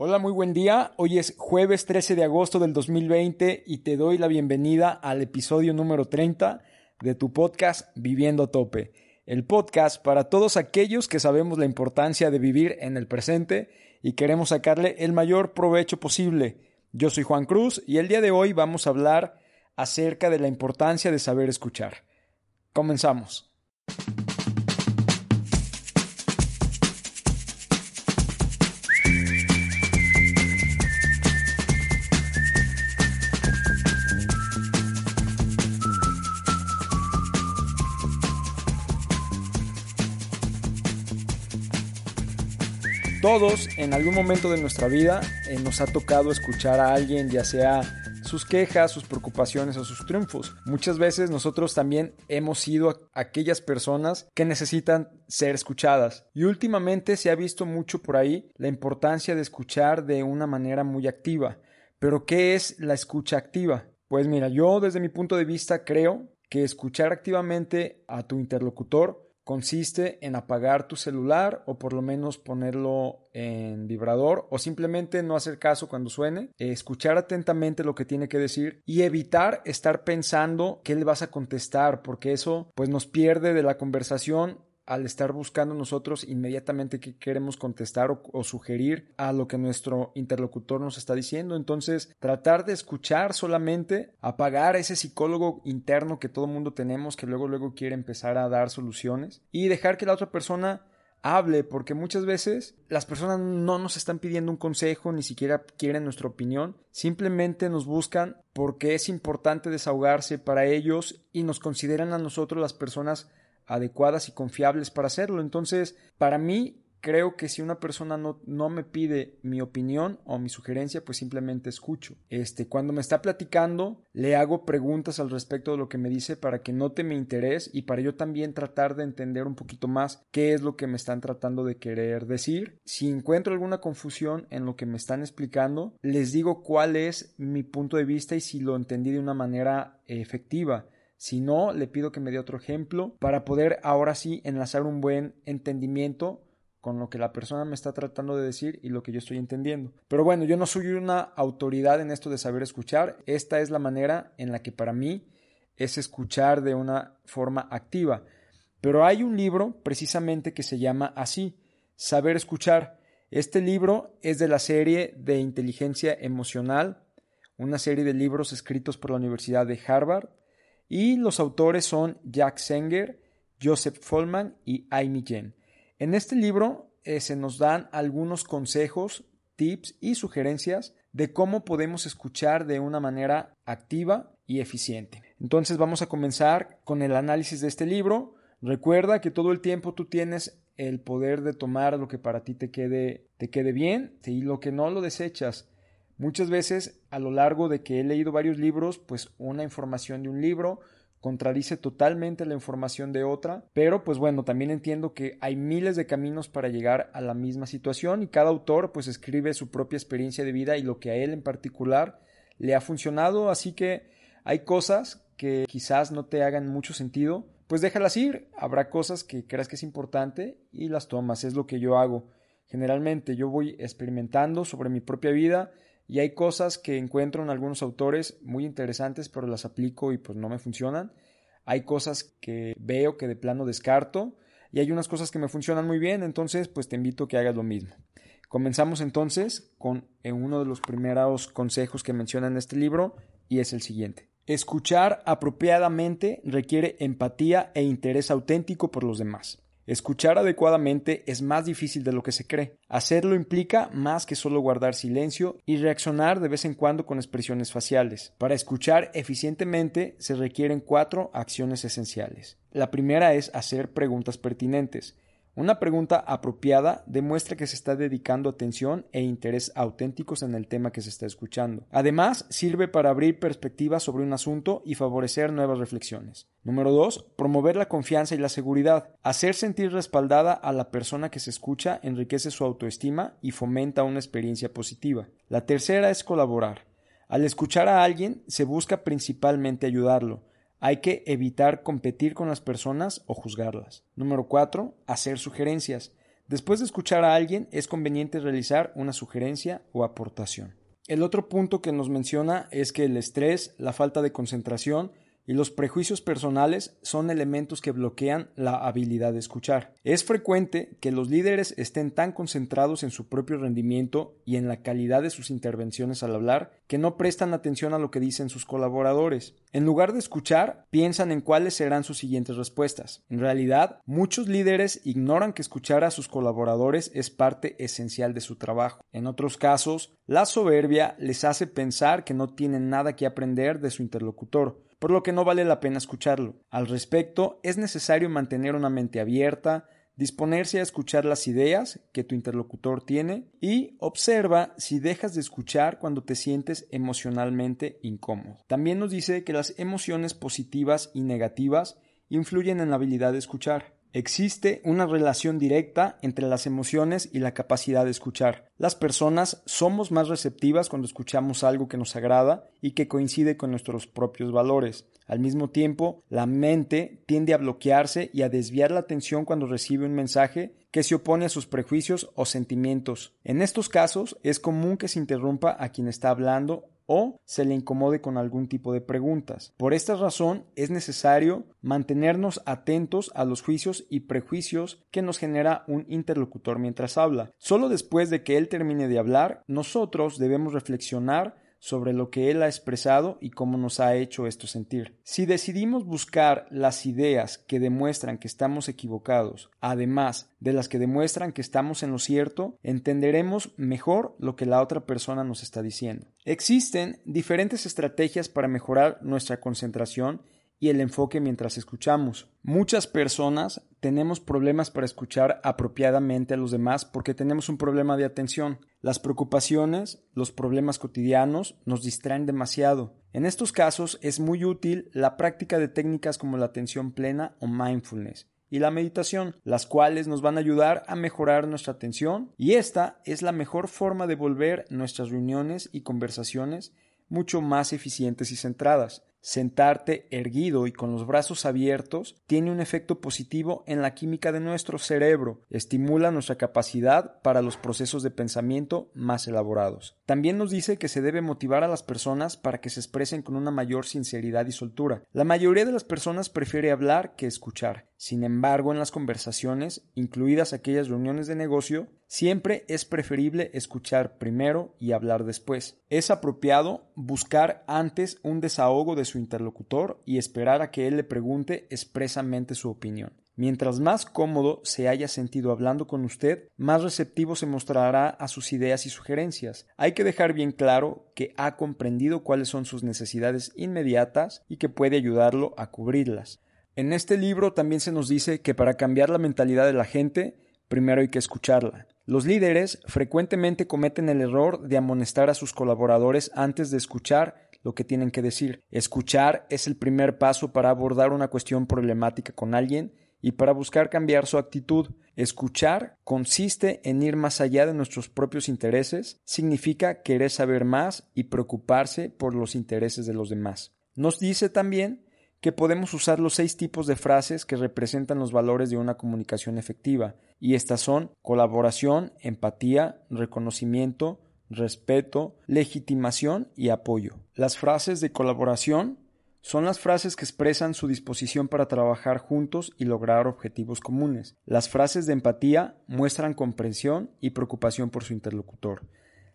Hola, muy buen día. Hoy es jueves 13 de agosto del 2020 y te doy la bienvenida al episodio número 30 de tu podcast Viviendo a Tope. El podcast para todos aquellos que sabemos la importancia de vivir en el presente y queremos sacarle el mayor provecho posible. Yo soy Juan Cruz y el día de hoy vamos a hablar acerca de la importancia de saber escuchar. Comenzamos. Todos en algún momento de nuestra vida eh, nos ha tocado escuchar a alguien, ya sea sus quejas, sus preocupaciones o sus triunfos. Muchas veces nosotros también hemos sido aquellas personas que necesitan ser escuchadas. Y últimamente se ha visto mucho por ahí la importancia de escuchar de una manera muy activa. Pero ¿qué es la escucha activa? Pues mira, yo desde mi punto de vista creo que escuchar activamente a tu interlocutor consiste en apagar tu celular o por lo menos ponerlo en vibrador o simplemente no hacer caso cuando suene, escuchar atentamente lo que tiene que decir y evitar estar pensando qué le vas a contestar porque eso pues nos pierde de la conversación al estar buscando nosotros inmediatamente qué queremos contestar o, sugerir a lo que nuestro interlocutor nos está diciendo. Entonces, tratar de escuchar solamente, apagar ese psicólogo interno que todo mundo tenemos, que luego luego quiere empezar a dar soluciones y dejar que la otra persona hable, porque muchas veces las personas no nos están pidiendo un consejo, ni siquiera quieren nuestra opinión, simplemente nos buscan porque es importante desahogarse para ellos y nos consideran a nosotros las personas adecuadas y confiables para hacerlo. Entonces, para mí, creo que si una persona no, me pide mi opinión o mi sugerencia, pues simplemente escucho. Este, cuando me está platicando, le hago preguntas al respecto de lo que me dice para que note mi interés y para yo también tratar de entender un poquito más qué es lo que me están tratando de querer decir. Si encuentro alguna confusión en lo que me están explicando, les digo cuál es mi punto de vista y si lo entendí de una manera efectiva. Si no, le pido que me dé otro ejemplo para poder ahora sí enlazar un buen entendimiento con lo que la persona me está tratando de decir y lo que yo estoy entendiendo. Pero bueno, yo no soy una autoridad en esto de saber escuchar. Esta es la manera en la que para mí es escuchar de una forma activa. Pero hay un libro precisamente que se llama así, Saber escuchar. Este libro es de la serie de inteligencia emocional, una serie de libros escritos por la Universidad de Harvard y los autores son Jack Senger, Joseph Follman y Amy Jen. En este libro eh, se nos dan algunos consejos, tips y sugerencias de cómo podemos escuchar de una manera activa y eficiente. Entonces vamos a comenzar con el análisis de este libro. Recuerda que todo el tiempo tú tienes el poder de tomar lo que para ti te quede, te quede bien y lo que no lo desechas. Muchas veces a lo largo de que he leído varios libros, pues una información de un libro contradice totalmente la información de otra, pero pues bueno, también entiendo que hay miles de caminos para llegar a la misma situación y cada autor pues escribe su propia experiencia de vida y lo que a él en particular le ha funcionado, así que hay cosas que quizás no te hagan mucho sentido, pues déjalas ir, habrá cosas que creas que es importante y las tomas, es lo que yo hago. Generalmente yo voy experimentando sobre mi propia vida, y hay cosas que encuentro en algunos autores muy interesantes, pero las aplico y pues no me funcionan. Hay cosas que veo que de plano descarto y hay unas cosas que me funcionan muy bien, entonces pues te invito a que hagas lo mismo. Comenzamos entonces con eh, uno de los primeros consejos que menciona en este libro y es el siguiente. Escuchar apropiadamente requiere empatía e interés auténtico por los demás. Escuchar adecuadamente es más difícil de lo que se cree. Hacerlo implica más que solo guardar silencio y reaccionar de vez en cuando con expresiones faciales. Para escuchar eficientemente se requieren cuatro acciones esenciales. La primera es hacer preguntas pertinentes. Una pregunta apropiada demuestra que se está dedicando atención e interés auténticos en el tema que se está escuchando. Además, sirve para abrir perspectivas sobre un asunto y favorecer nuevas reflexiones. Número 2. Promover la confianza y la seguridad. Hacer sentir respaldada a la persona que se escucha enriquece su autoestima y fomenta una experiencia positiva. La tercera es colaborar. Al escuchar a alguien se busca principalmente ayudarlo, hay que evitar competir con las personas o juzgarlas. Número 4. Hacer sugerencias. Después de escuchar a alguien, es conveniente realizar una sugerencia o aportación. El otro punto que nos menciona es que el estrés, la falta de concentración y los prejuicios personales son elementos que bloquean la habilidad de escuchar. Es frecuente que los líderes estén tan concentrados en su propio rendimiento y en la calidad de sus intervenciones al hablar que no prestan atención a lo que dicen sus colaboradores. En lugar de escuchar, piensan en cuáles serán sus siguientes respuestas. En realidad, muchos líderes ignoran que escuchar a sus colaboradores es parte esencial de su trabajo. En otros casos, la soberbia les hace pensar que no tienen nada que aprender de su interlocutor por lo que no vale la pena escucharlo. Al respecto, es necesario mantener una mente abierta, disponerse a escuchar las ideas que tu interlocutor tiene y observa si dejas de escuchar cuando te sientes emocionalmente incómodo. También nos dice que las emociones positivas y negativas influyen en la habilidad de escuchar. Existe una relación directa entre las emociones y la capacidad de escuchar. Las personas somos más receptivas cuando escuchamos algo que nos agrada y que coincide con nuestros propios valores. Al mismo tiempo, la mente tiende a bloquearse y a desviar la atención cuando recibe un mensaje que se opone a sus prejuicios o sentimientos. En estos casos, es común que se interrumpa a quien está hablando o se le incomode con algún tipo de preguntas. Por esta razón es necesario mantenernos atentos a los juicios y prejuicios que nos genera un interlocutor mientras habla. Solo después de que él termine de hablar, nosotros debemos reflexionar sobre lo que él ha expresado y cómo nos ha hecho esto sentir. Si decidimos buscar las ideas que demuestran que estamos equivocados, además de las que demuestran que estamos en lo cierto, entenderemos mejor lo que la otra persona nos está diciendo. Existen diferentes estrategias para mejorar nuestra concentración y el enfoque mientras escuchamos. Muchas personas tenemos problemas para escuchar apropiadamente a los demás porque tenemos un problema de atención. Las preocupaciones, los problemas cotidianos nos distraen demasiado. En estos casos es muy útil la práctica de técnicas como la atención plena o mindfulness y la meditación, las cuales nos van a ayudar a mejorar nuestra atención y esta es la mejor forma de volver nuestras reuniones y conversaciones mucho más eficientes y centradas. Sentarte erguido y con los brazos abiertos tiene un efecto positivo en la química de nuestro cerebro, estimula nuestra capacidad para los procesos de pensamiento más elaborados. También nos dice que se debe motivar a las personas para que se expresen con una mayor sinceridad y soltura. La mayoría de las personas prefiere hablar que escuchar. Sin embargo, en las conversaciones, incluidas aquellas reuniones de negocio, siempre es preferible escuchar primero y hablar después. Es apropiado buscar antes un desahogo de su interlocutor y esperar a que él le pregunte expresamente su opinión. Mientras más cómodo se haya sentido hablando con usted, más receptivo se mostrará a sus ideas y sugerencias. Hay que dejar bien claro que ha comprendido cuáles son sus necesidades inmediatas y que puede ayudarlo a cubrirlas. En este libro también se nos dice que para cambiar la mentalidad de la gente, primero hay que escucharla. Los líderes frecuentemente cometen el error de amonestar a sus colaboradores antes de escuchar lo que tienen que decir. Escuchar es el primer paso para abordar una cuestión problemática con alguien y para buscar cambiar su actitud. Escuchar consiste en ir más allá de nuestros propios intereses, significa querer saber más y preocuparse por los intereses de los demás. Nos dice también que podemos usar los seis tipos de frases que representan los valores de una comunicación efectiva, y estas son colaboración, empatía, reconocimiento, respeto, legitimación y apoyo. Las frases de colaboración son las frases que expresan su disposición para trabajar juntos y lograr objetivos comunes. Las frases de empatía muestran comprensión y preocupación por su interlocutor.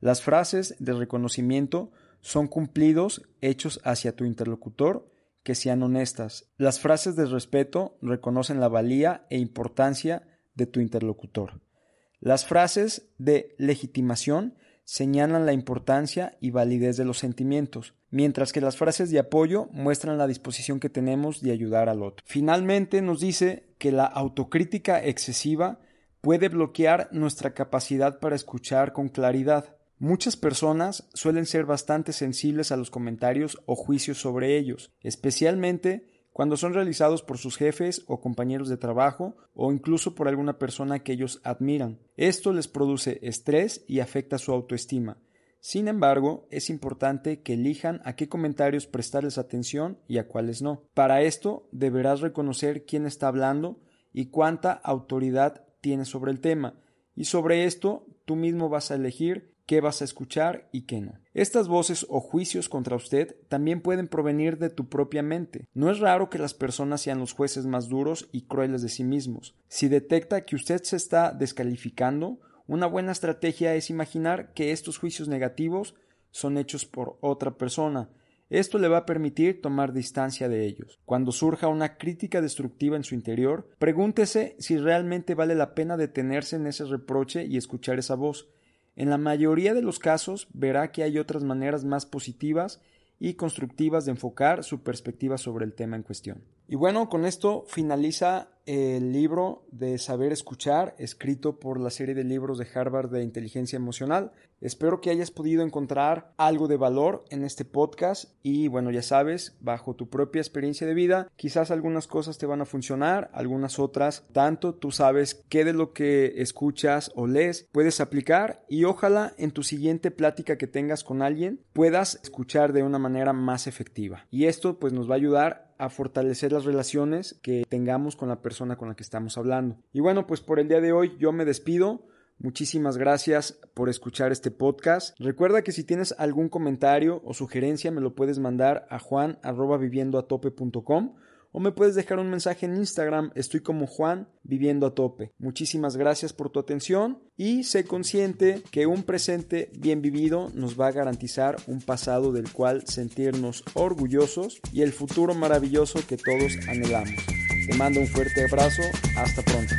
Las frases de reconocimiento son cumplidos hechos hacia tu interlocutor que sean honestas. Las frases de respeto reconocen la valía e importancia de tu interlocutor. Las frases de legitimación señalan la importancia y validez de los sentimientos, mientras que las frases de apoyo muestran la disposición que tenemos de ayudar al otro. Finalmente nos dice que la autocrítica excesiva puede bloquear nuestra capacidad para escuchar con claridad. Muchas personas suelen ser bastante sensibles a los comentarios o juicios sobre ellos, especialmente cuando son realizados por sus jefes o compañeros de trabajo o incluso por alguna persona que ellos admiran. Esto les produce estrés y afecta su autoestima. Sin embargo, es importante que elijan a qué comentarios prestarles atención y a cuáles no. Para esto, deberás reconocer quién está hablando y cuánta autoridad tienes sobre el tema, y sobre esto tú mismo vas a elegir qué vas a escuchar y qué no. Estas voces o juicios contra usted también pueden provenir de tu propia mente. No es raro que las personas sean los jueces más duros y crueles de sí mismos. Si detecta que usted se está descalificando, una buena estrategia es imaginar que estos juicios negativos son hechos por otra persona. Esto le va a permitir tomar distancia de ellos. Cuando surja una crítica destructiva en su interior, pregúntese si realmente vale la pena detenerse en ese reproche y escuchar esa voz. En la mayoría de los casos verá que hay otras maneras más positivas y constructivas de enfocar su perspectiva sobre el tema en cuestión. Y bueno, con esto finaliza el libro de Saber Escuchar, escrito por la serie de libros de Harvard de Inteligencia Emocional. Espero que hayas podido encontrar algo de valor en este podcast y bueno, ya sabes, bajo tu propia experiencia de vida, quizás algunas cosas te van a funcionar, algunas otras tanto, tú sabes qué de lo que escuchas o lees puedes aplicar y ojalá en tu siguiente plática que tengas con alguien puedas escuchar de una manera más efectiva. Y esto pues nos va a ayudar a fortalecer las relaciones que tengamos con la persona con la que estamos hablando. Y bueno, pues por el día de hoy yo me despido. Muchísimas gracias por escuchar este podcast. Recuerda que si tienes algún comentario o sugerencia me lo puedes mandar a juan@viviendoatope.com o me puedes dejar un mensaje en Instagram, estoy como Juan viviendo a tope. Muchísimas gracias por tu atención y sé consciente que un presente bien vivido nos va a garantizar un pasado del cual sentirnos orgullosos y el futuro maravilloso que todos anhelamos. Te mando un fuerte abrazo, hasta pronto.